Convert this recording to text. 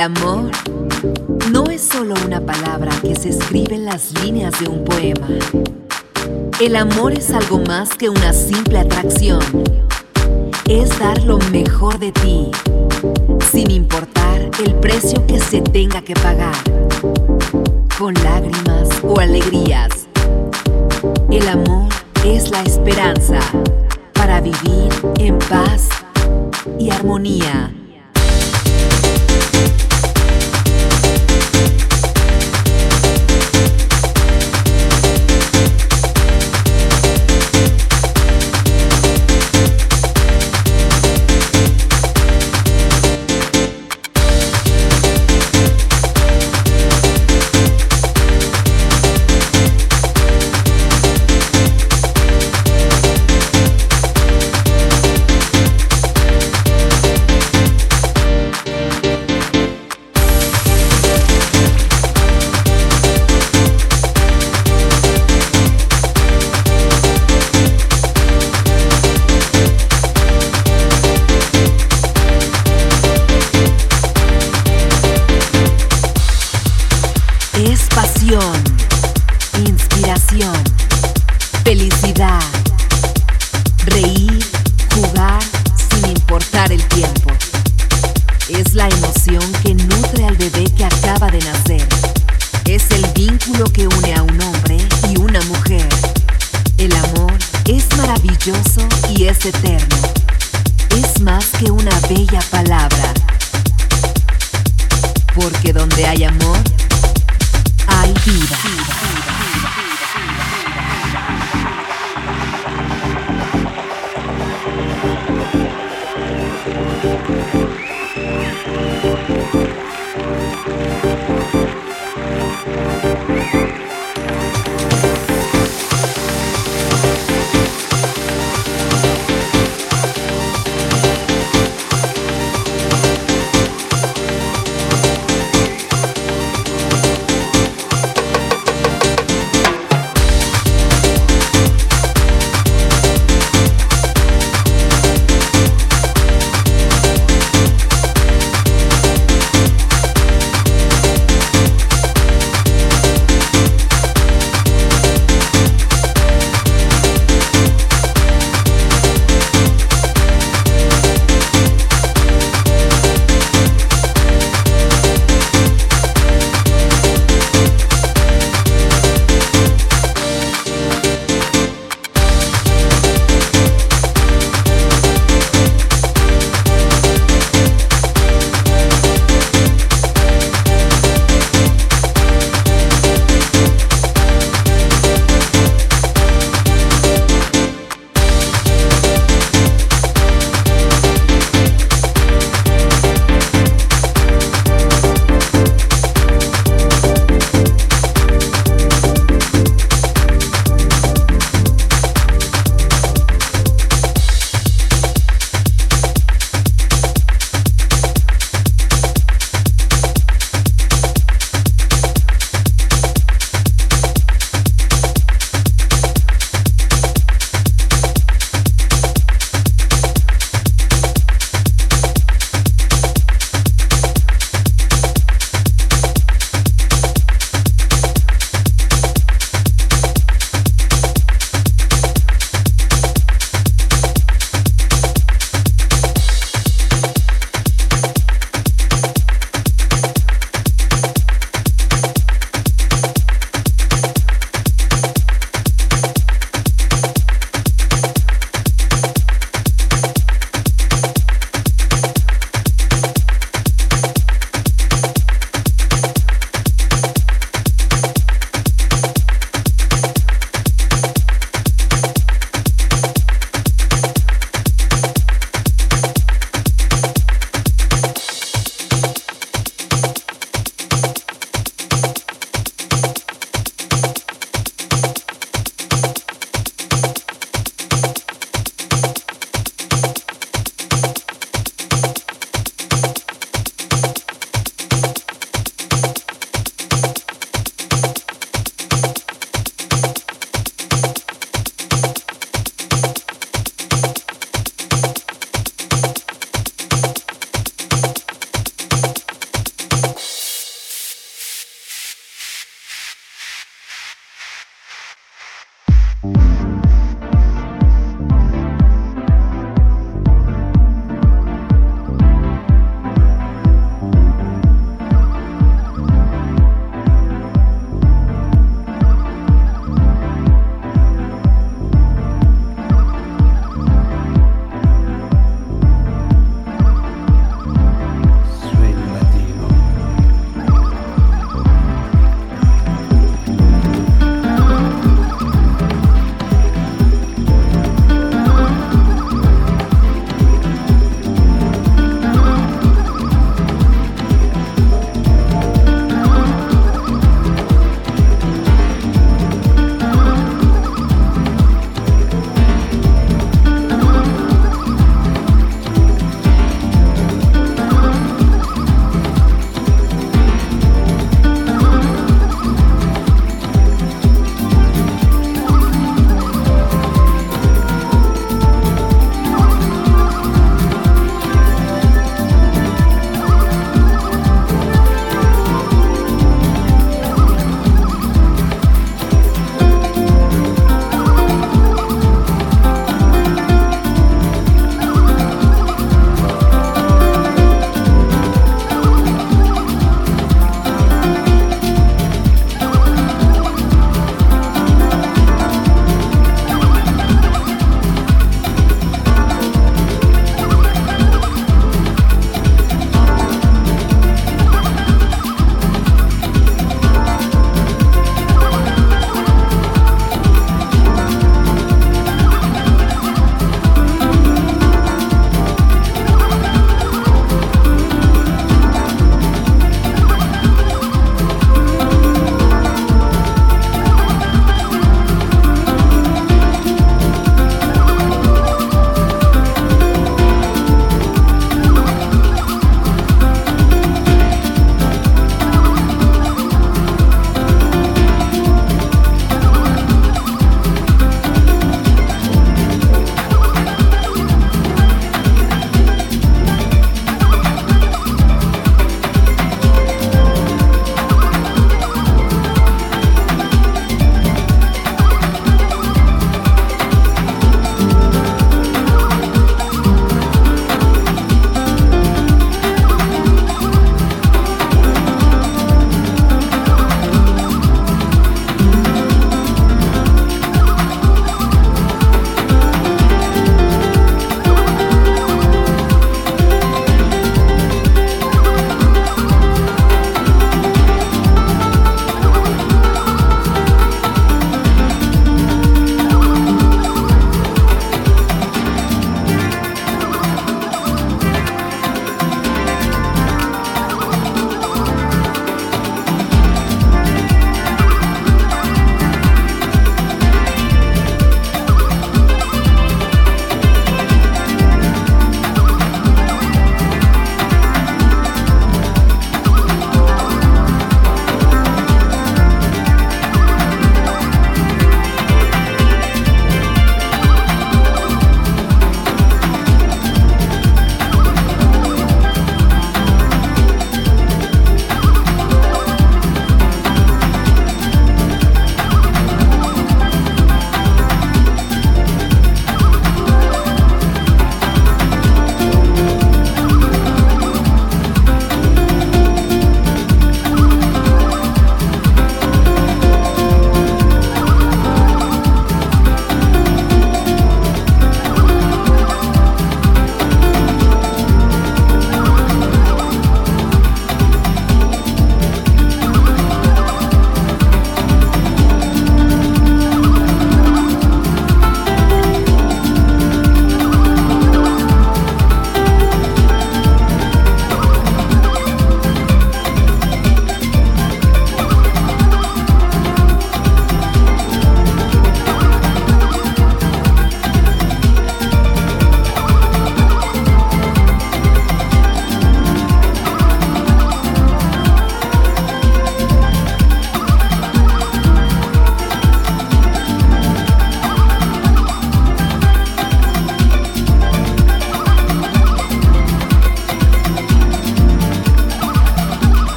El amor no es solo una palabra que se escribe en las líneas de un poema. El amor es algo más que una simple atracción. Es dar lo mejor de ti, sin importar el precio que se tenga que pagar, con lágrimas o alegrías. El amor es la esperanza para vivir en paz y armonía.